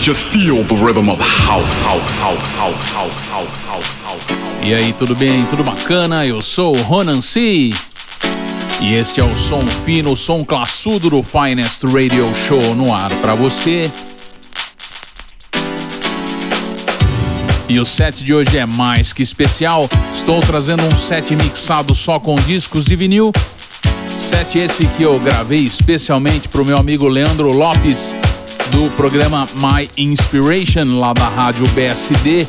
Just feel the rhythm of house, house, house, house, house, house, house, house. E aí, tudo bem? Tudo bacana? Eu sou o Ronan C. E este é o som fino, o som classudo do Finest Radio Show no ar para você. E o set de hoje é mais que especial. Estou trazendo um set mixado só com discos de vinil. Set esse que eu gravei especialmente para o meu amigo Leandro Lopes, do programa My Inspiration, lá da rádio BSD.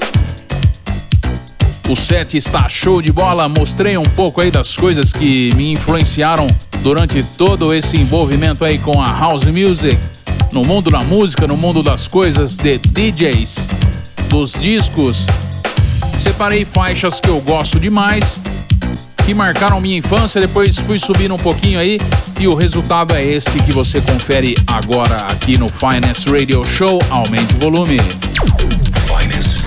O set está show de bola. Mostrei um pouco aí das coisas que me influenciaram durante todo esse envolvimento aí com a house music, no mundo da música, no mundo das coisas de DJs dos discos. Separei faixas que eu gosto demais, que marcaram minha infância, depois fui subindo um pouquinho aí e o resultado é esse que você confere agora aqui no Finest Radio Show. Aumente o volume. Finest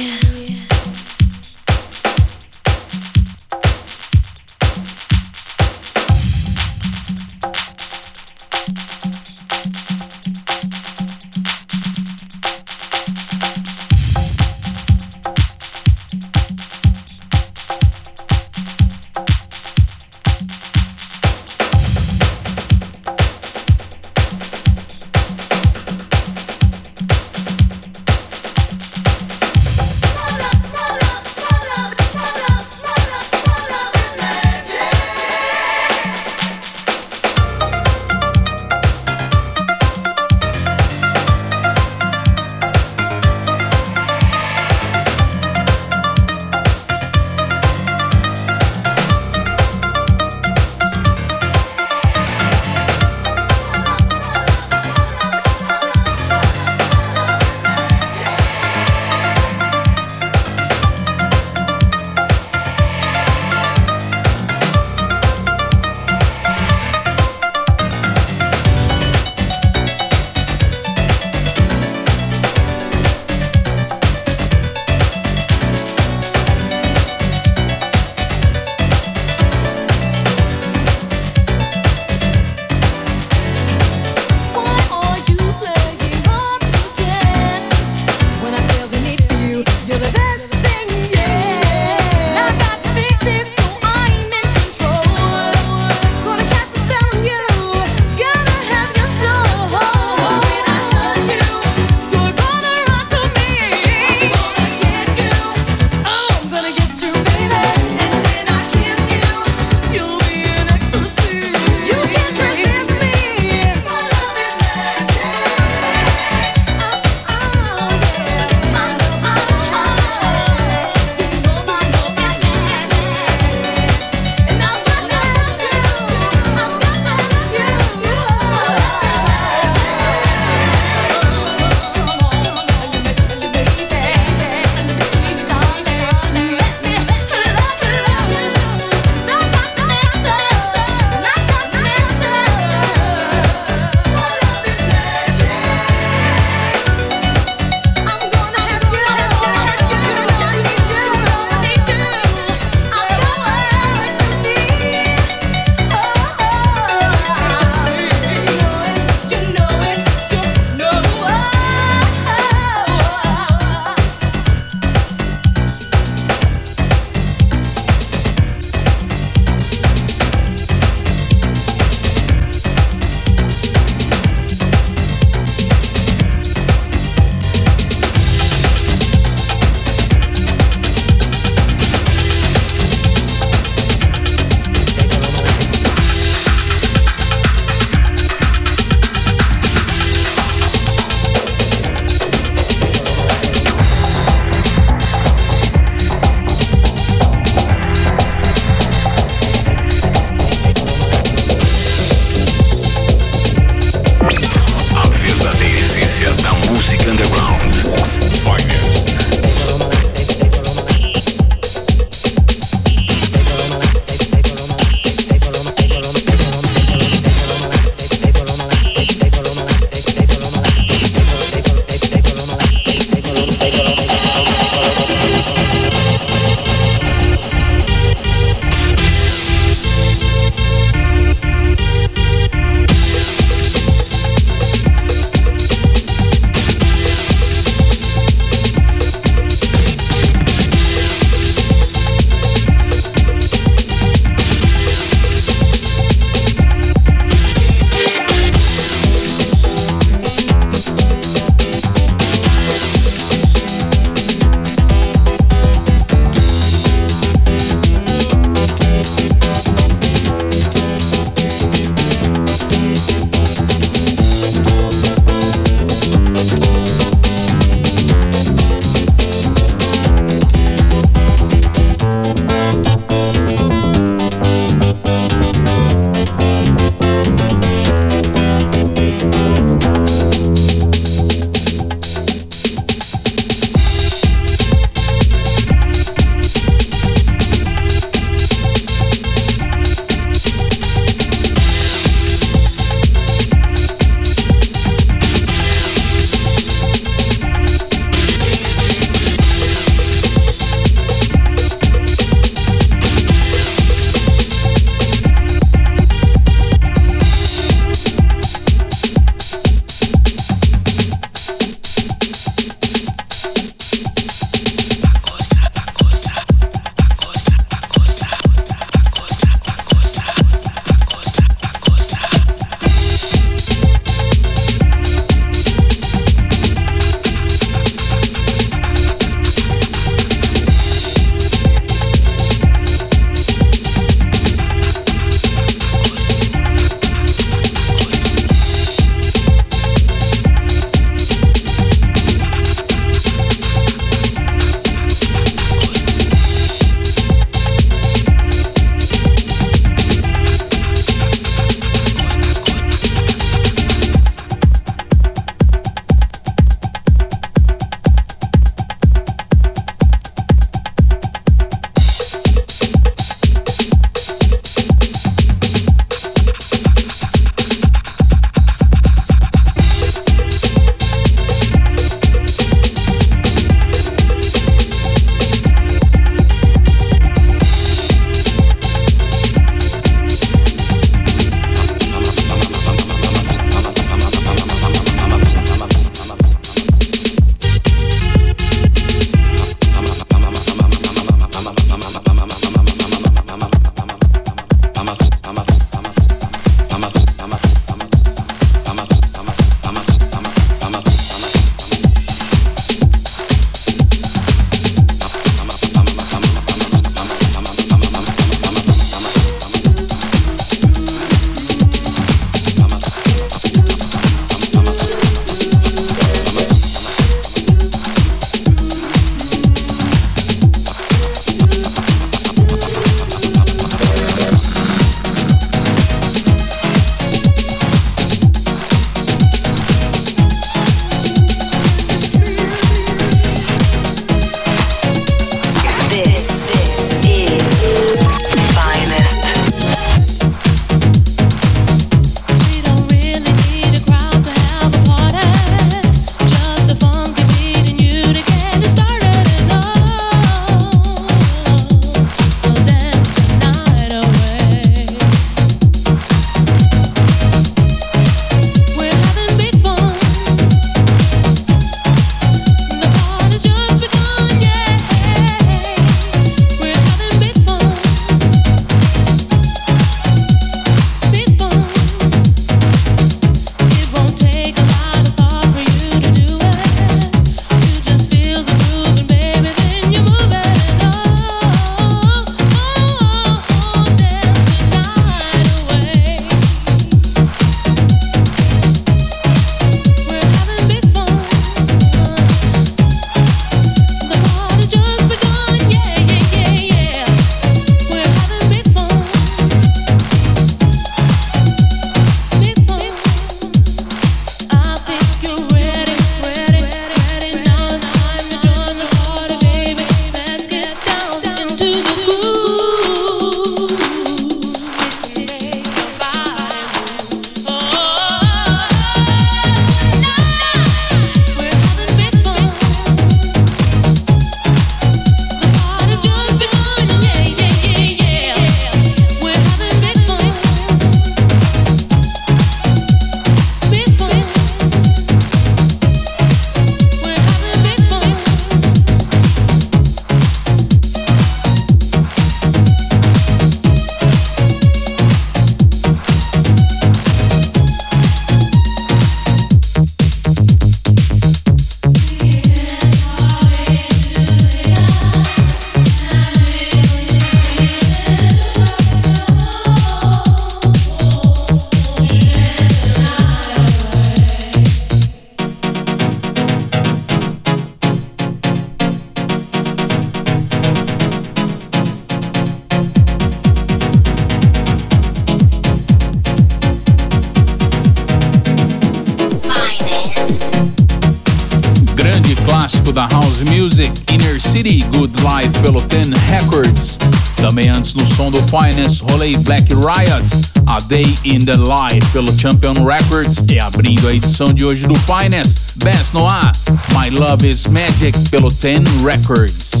Black Riot, A Day in the Life pelo Champion Records. E abrindo a edição de hoje do Finest, Best No A, My Love is Magic pelo Ten Records.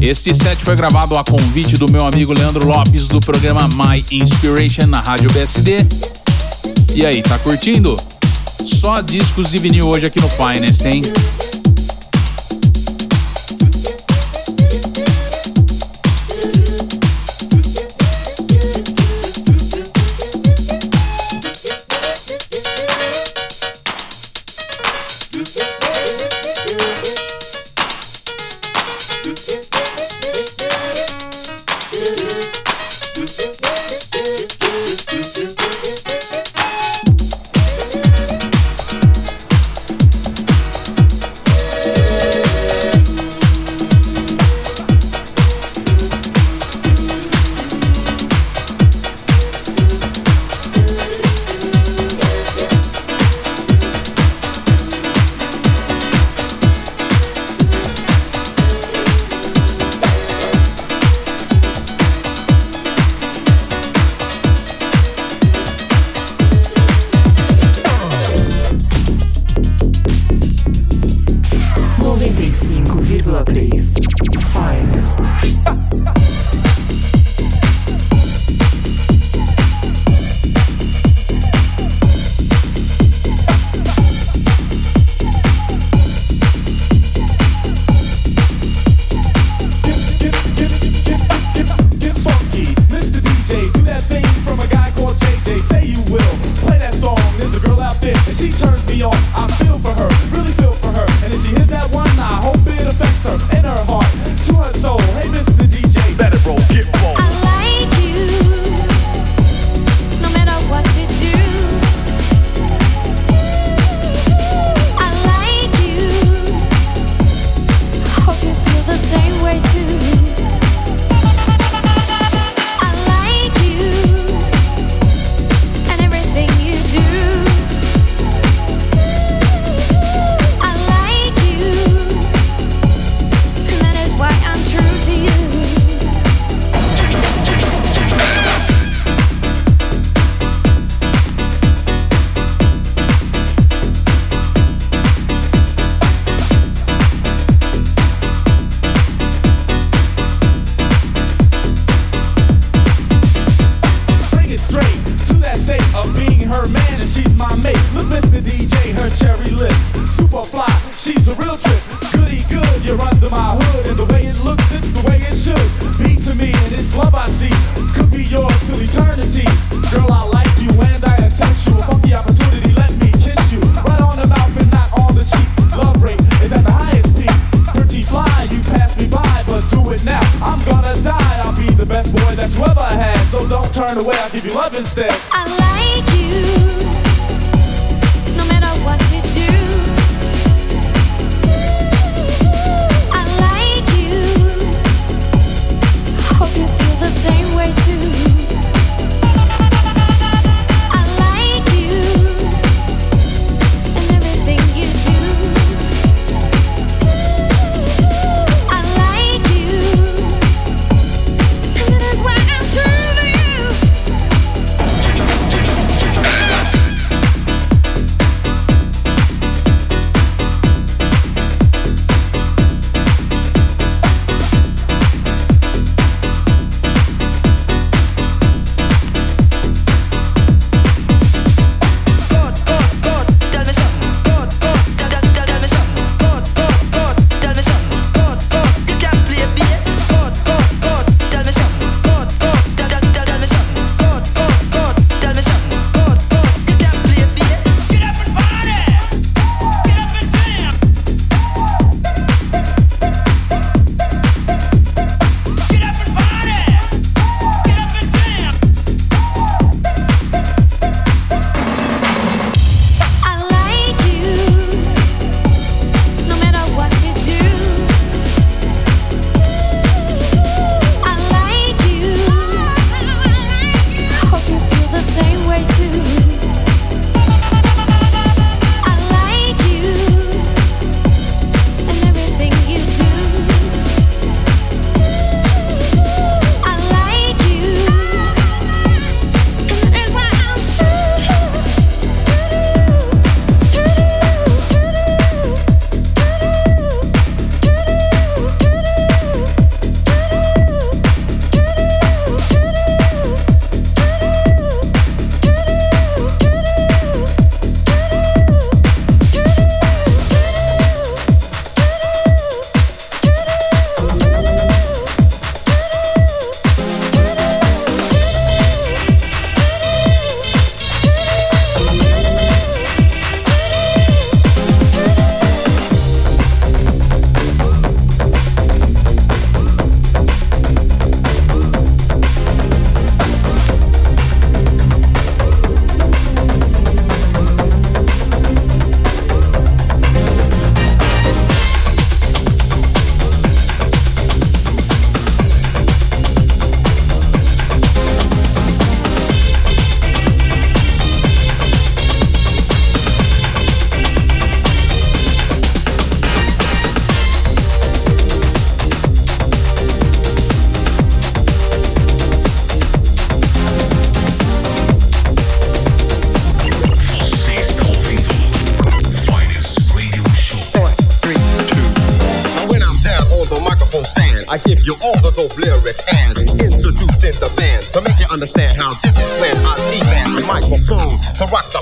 Este set foi gravado a convite do meu amigo Leandro Lopes do programa My Inspiration na Rádio BSD. E aí, tá curtindo? Só discos de vinil hoje aqui no Finest, hein?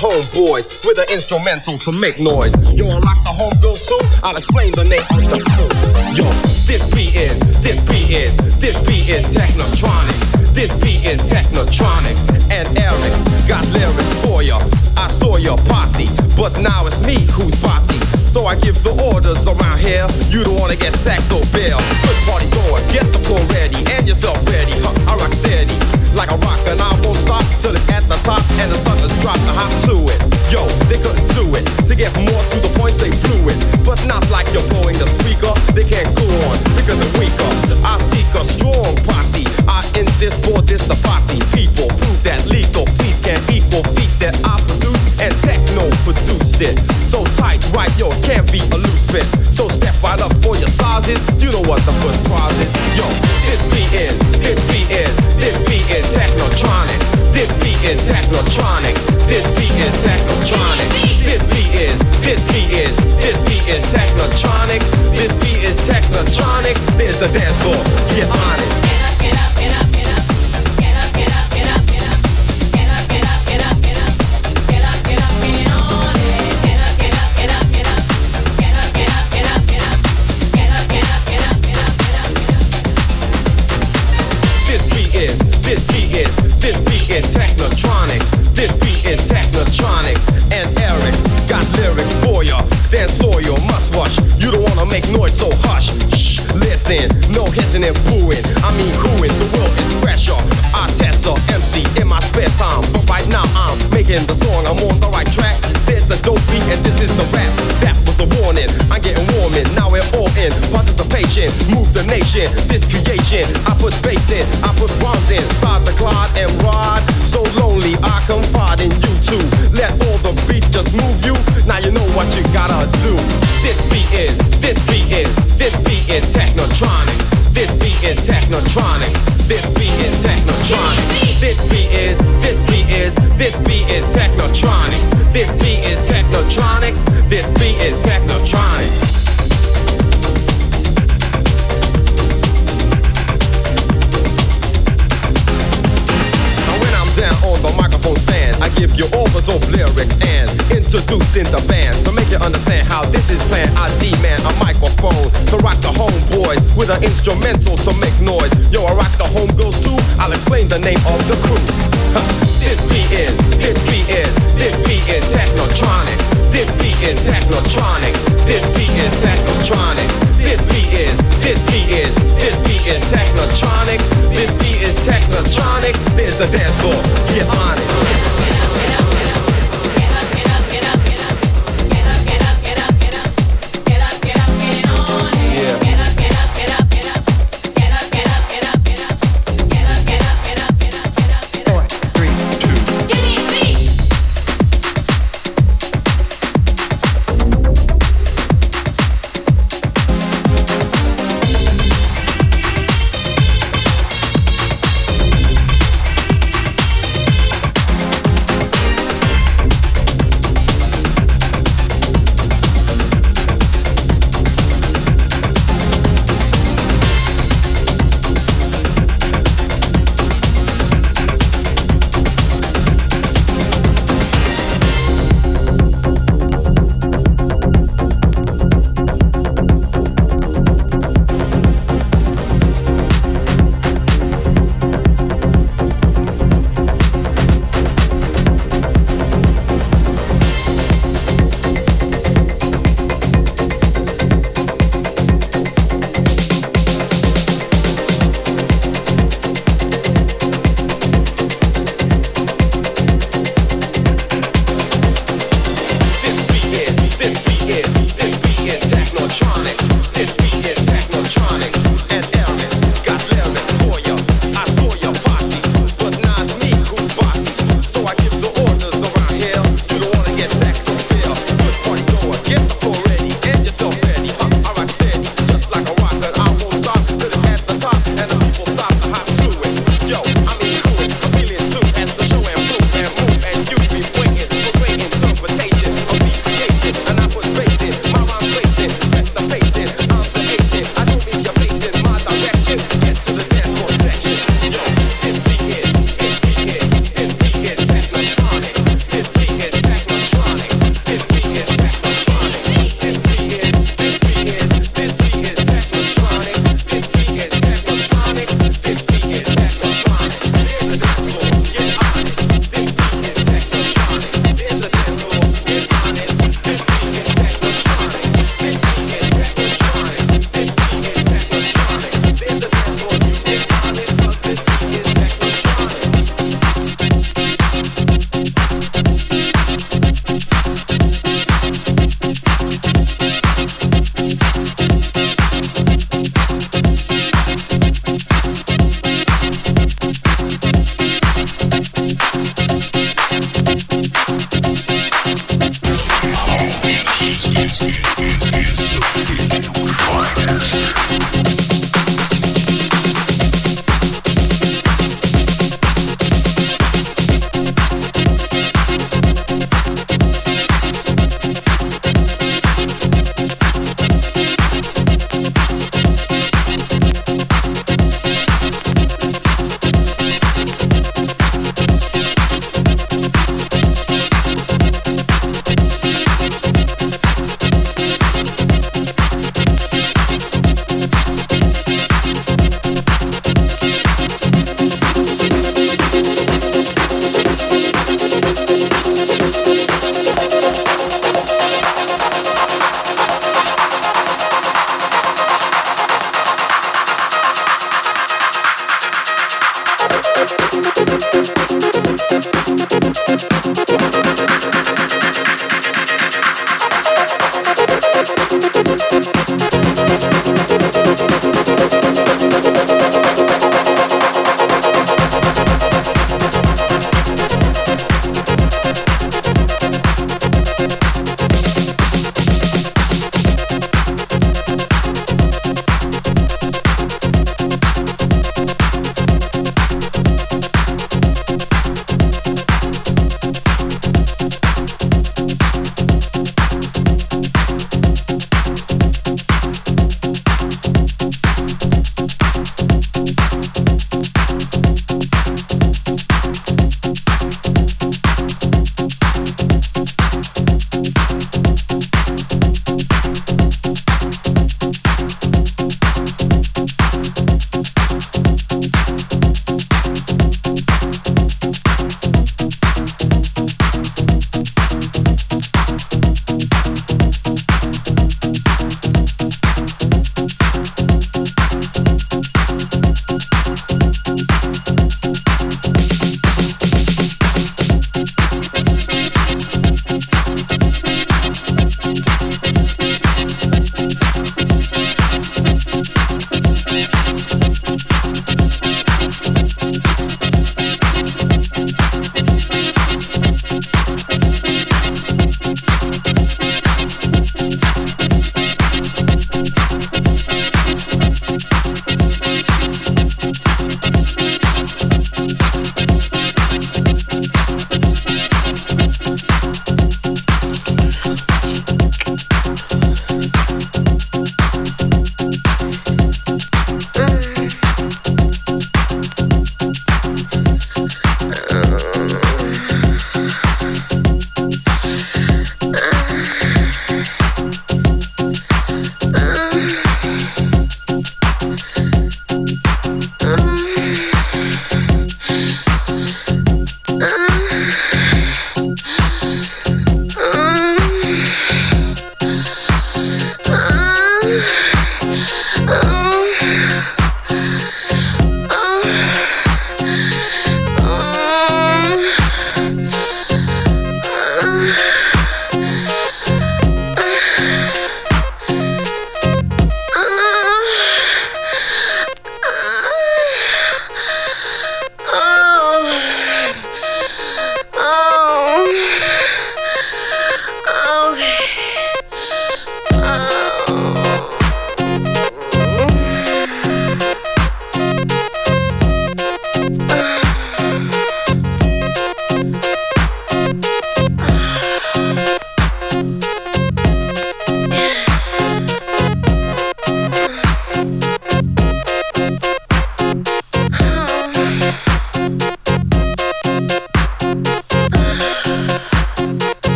Homeboys with an instrumental to make noise. Yo, I rock the homegirl too. I'll explain the name of the crew. Yo, this beat is, this beat is, this beat is Technotronic. This beat is Technotronic. And Eric got lyrics for ya. I saw your posse, but now it's me who's bossy. So I give the orders around here. You don't wanna get sacked or bail. Good party going, get the floor ready and yourself ready. Huh, I rock steady like a rock and I won't stop till it's at the top and the suckers drop the hop to it. Yo, they couldn't do it. To get more to the point, they blew it. But not like you're blowing the speaker. They can't go on because they're weaker. I seek a strong posse. I insist for this the posse. People prove that lethal peace can equal feast that I produce and techno produced it. So tight, right, yo, can't be a loose fit. So step right up for your sizes. You know what the first prize is. Yo, this beat is, technotronic. This beat is technotronic. This beat is, this beat is, this beat is technotronic. This beat is technotronic. There's the dance floor. Get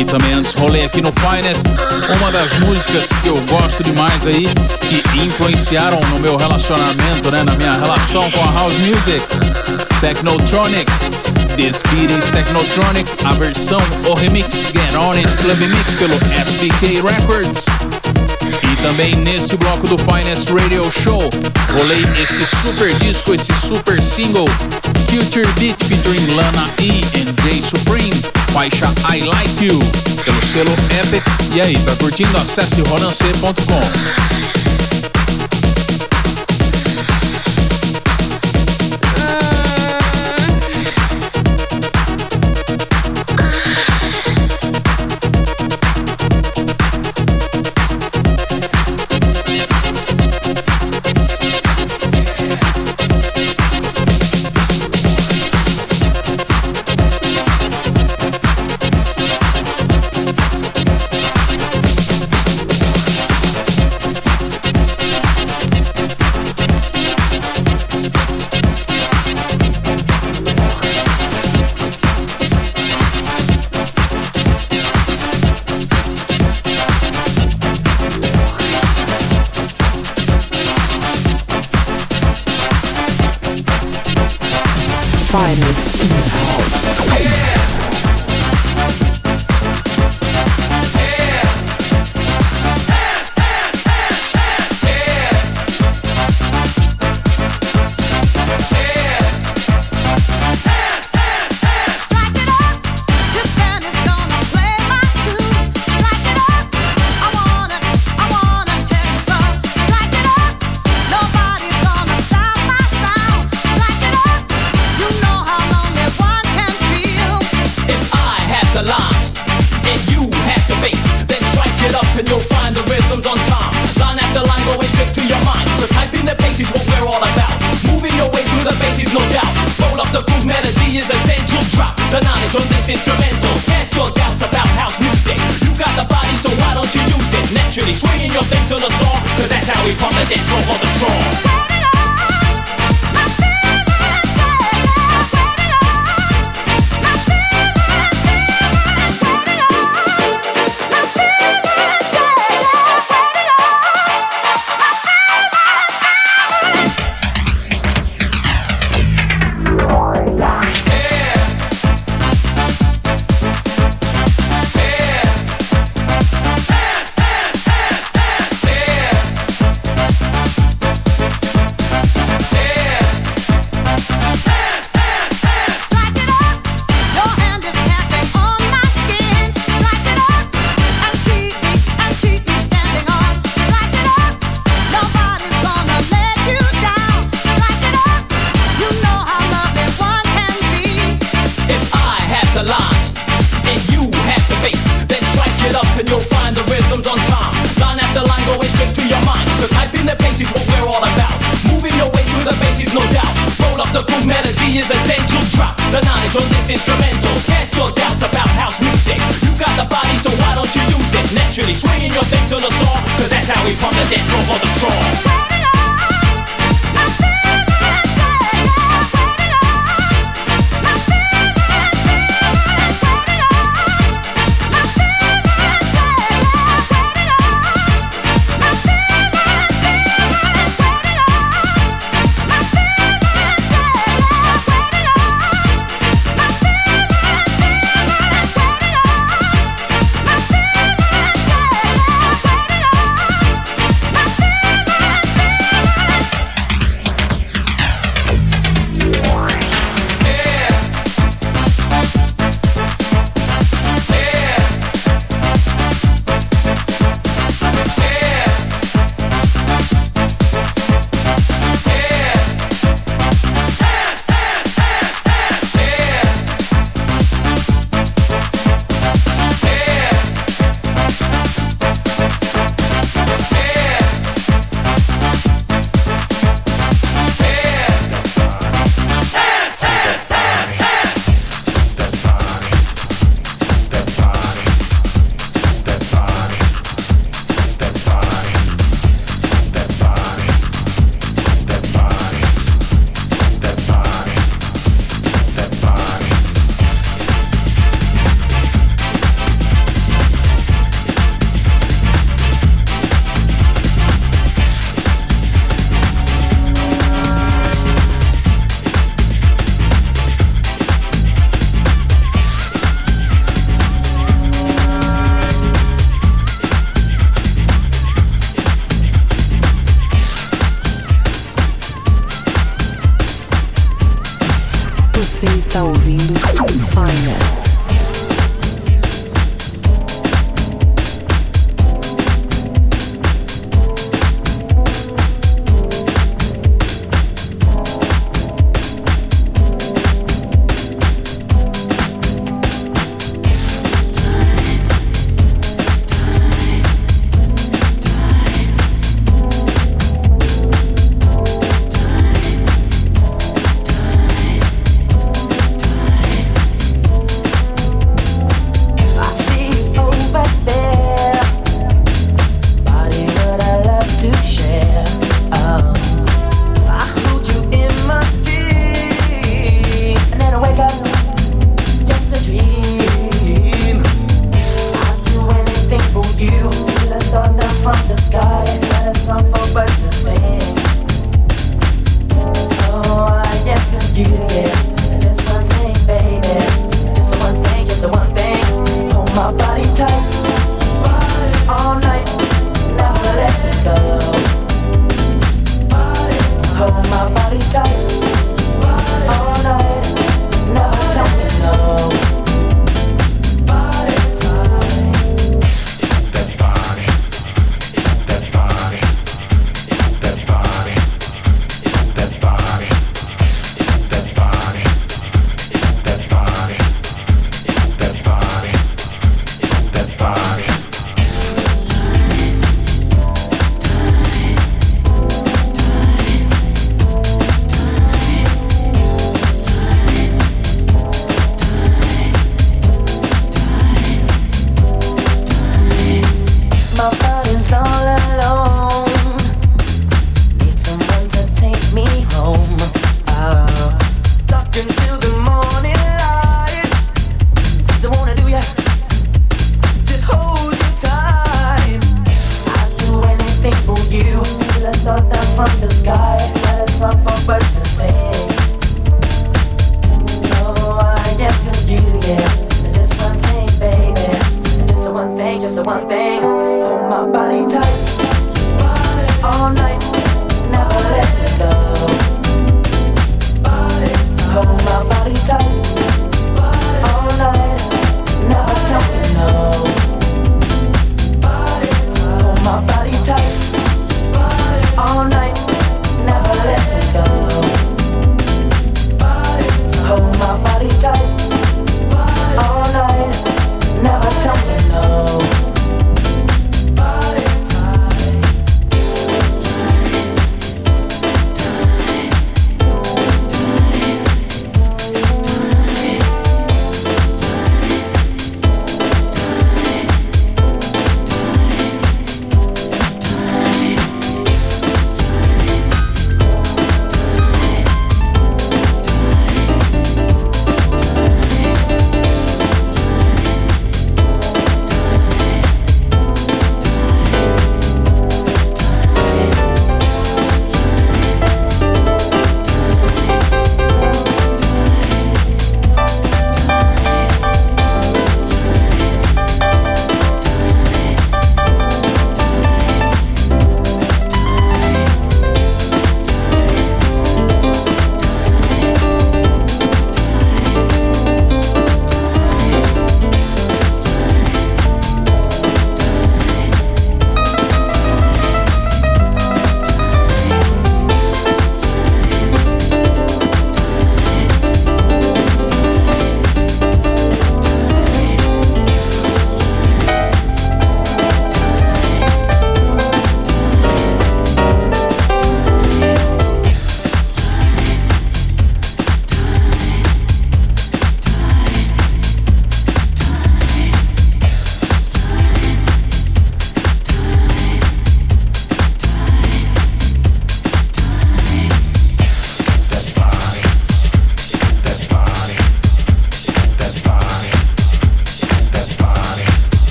E também antes rolei aqui no Finest uma das músicas que eu gosto demais aí, que influenciaram no meu relacionamento, né? Na minha relação com a House Music. Technotronic, The Speedies Technotronic, a versão, o remix Get On It Club Mix pelo SBK Records. E também neste bloco do Finance Radio Show, rolei este super disco, esse super single, Future Beat featuring Lana E and Jay Supreme, faixa I Like You, pelo selo Epic. E aí, tá curtindo? Acesse Ronance.com. Fine. you'll find the rhythm.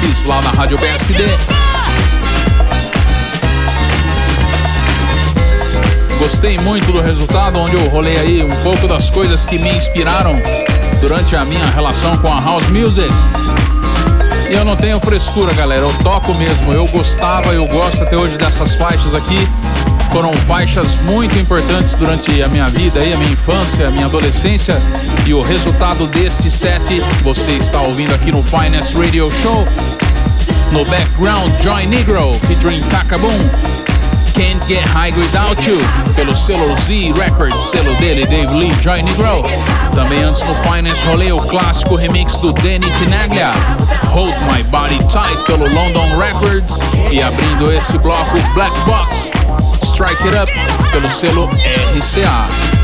Lopes, lá na Rádio BSD. Gostei muito do resultado, onde eu rolei aí um pouco das coisas que me inspiraram durante a minha relação com a house music. E eu não tenho frescura, galera, eu toco mesmo. Eu gostava, eu gosto até hoje dessas faixas aqui. Foram faixas muito importantes durante a minha vida e a minha infância, a minha adolescência. E o resultado deste set você está ouvindo aqui no Finance Radio Show. No background, Joy Negro featuring Takaboom. Can't Get High Without You, pelo selo Z Records, selo dele, Dave Lee, Joy Negro. Também antes no Finance rolê o clássico remix do Danny Tinaglia, Hold My Body Tight, pelo London Records. E abrindo esse bloco, Black Box, Strike It Up, pelo selo RCA.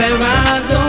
levado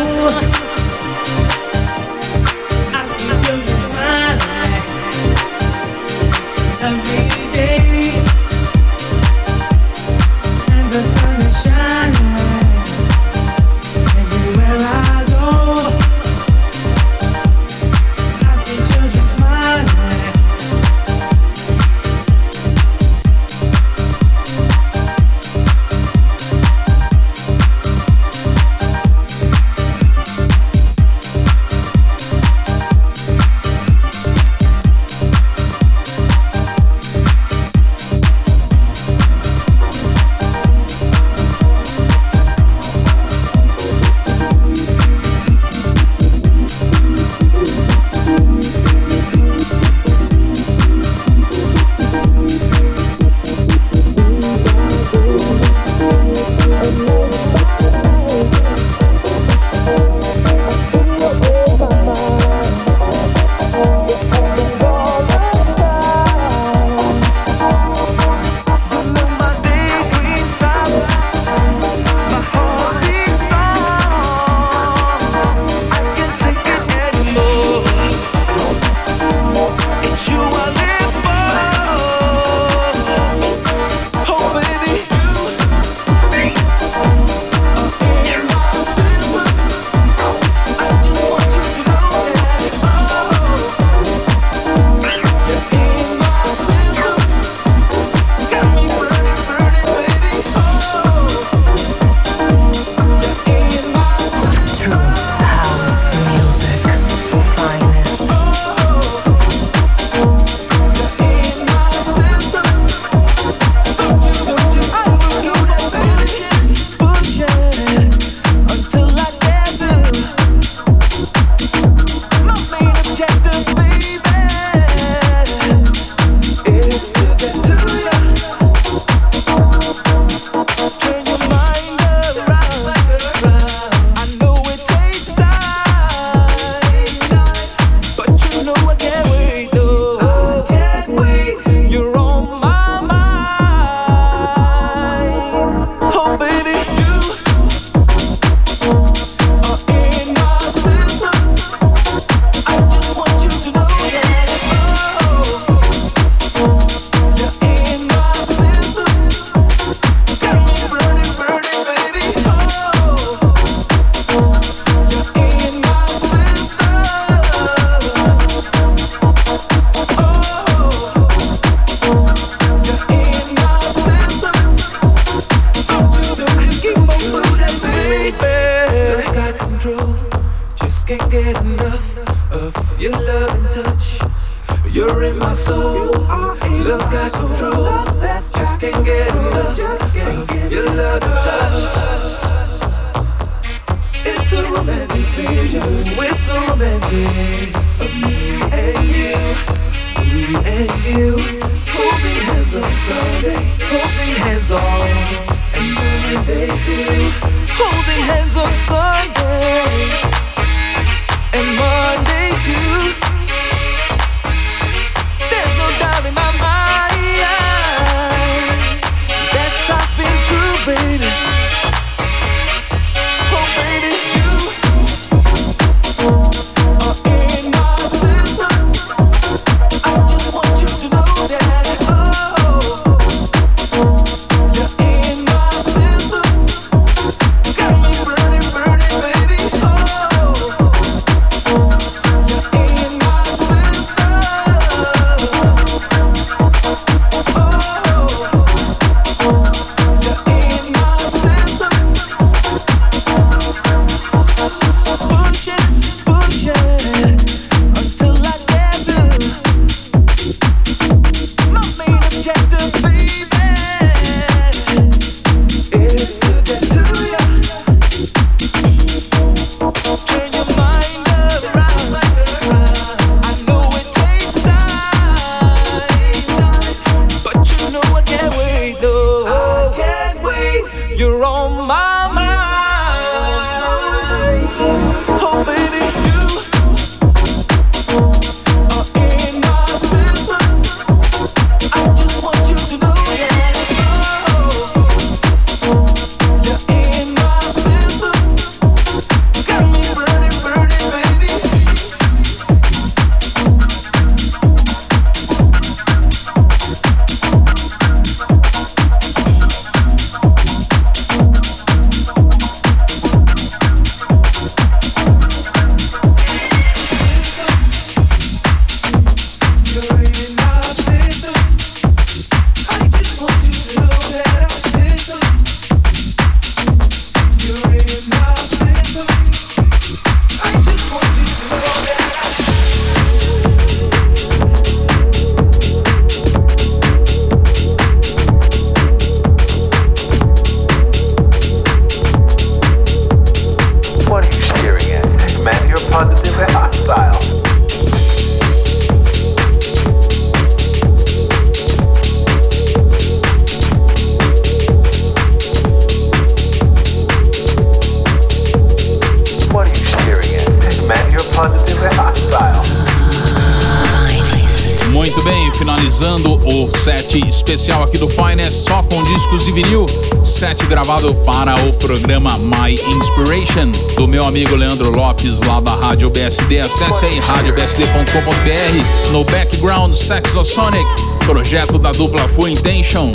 finalizando o set especial aqui do Finest, só com discos de vinil. Set gravado para o programa My Inspiration, do meu amigo Leandro Lopes, lá da Rádio BSD. Acesse aí radiobsd.com.br. No background, Saxosonic, projeto da dupla Full Intention.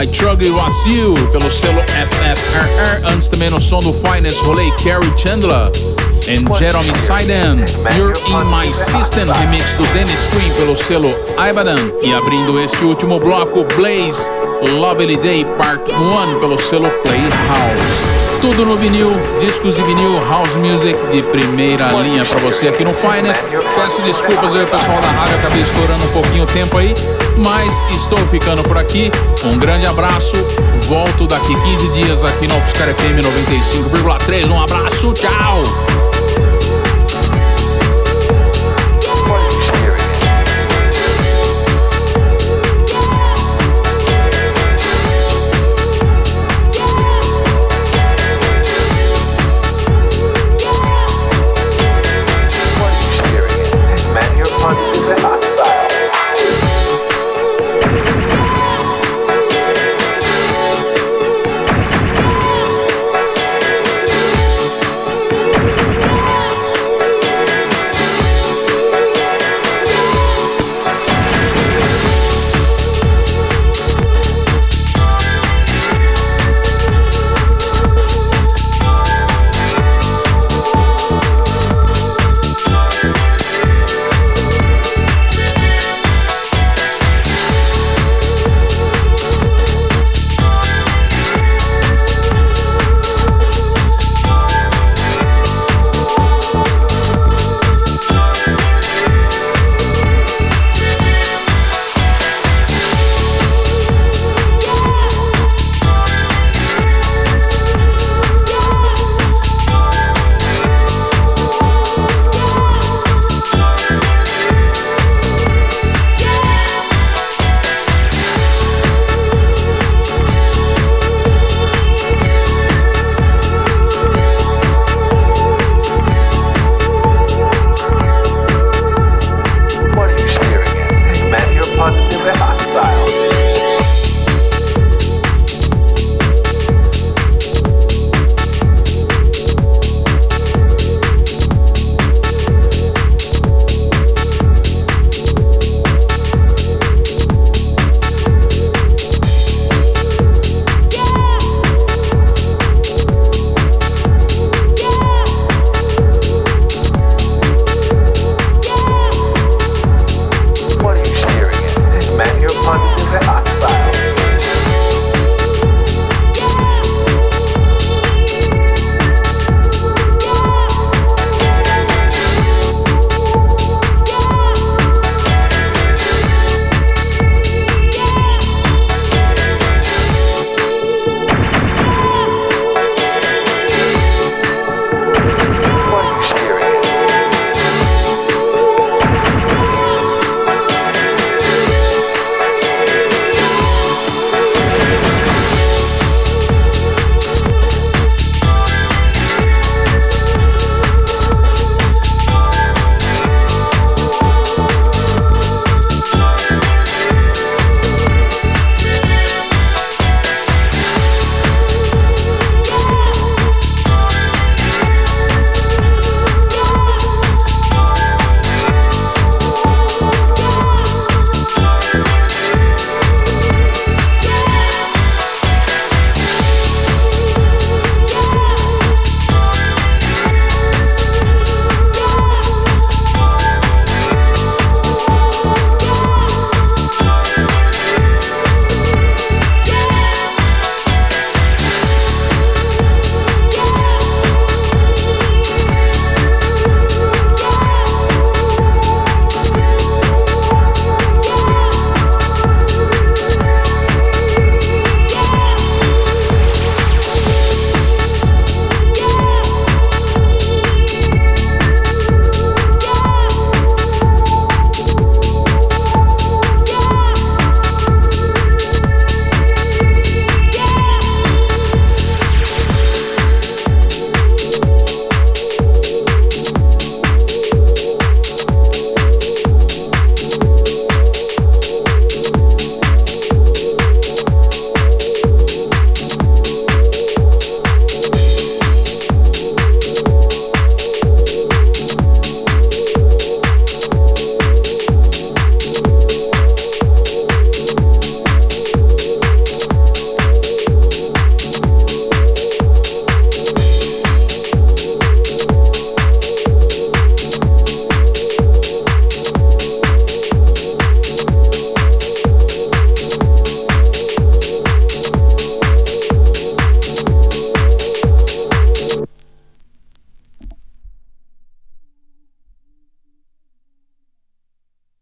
I Struggle Was You, pelo selo FFRR. Antes também no som do Finest, rolei Carrie Chandler. And Jeremy Seiden, You're in My System, remix do Dennis Queen pelo selo Ibadan. E abrindo este último bloco, Blaze, Lovely Day Part 1 pelo selo Playhouse. Tudo no vinil, discos de vinil, house music de primeira linha pra você aqui no Finest. Peço desculpas aí, pessoal da rádio, acabei estourando um pouquinho o tempo aí, mas estou ficando por aqui. Um grande abraço, volto daqui 15 dias aqui no Oscar FM 95,3. Um abraço, tchau!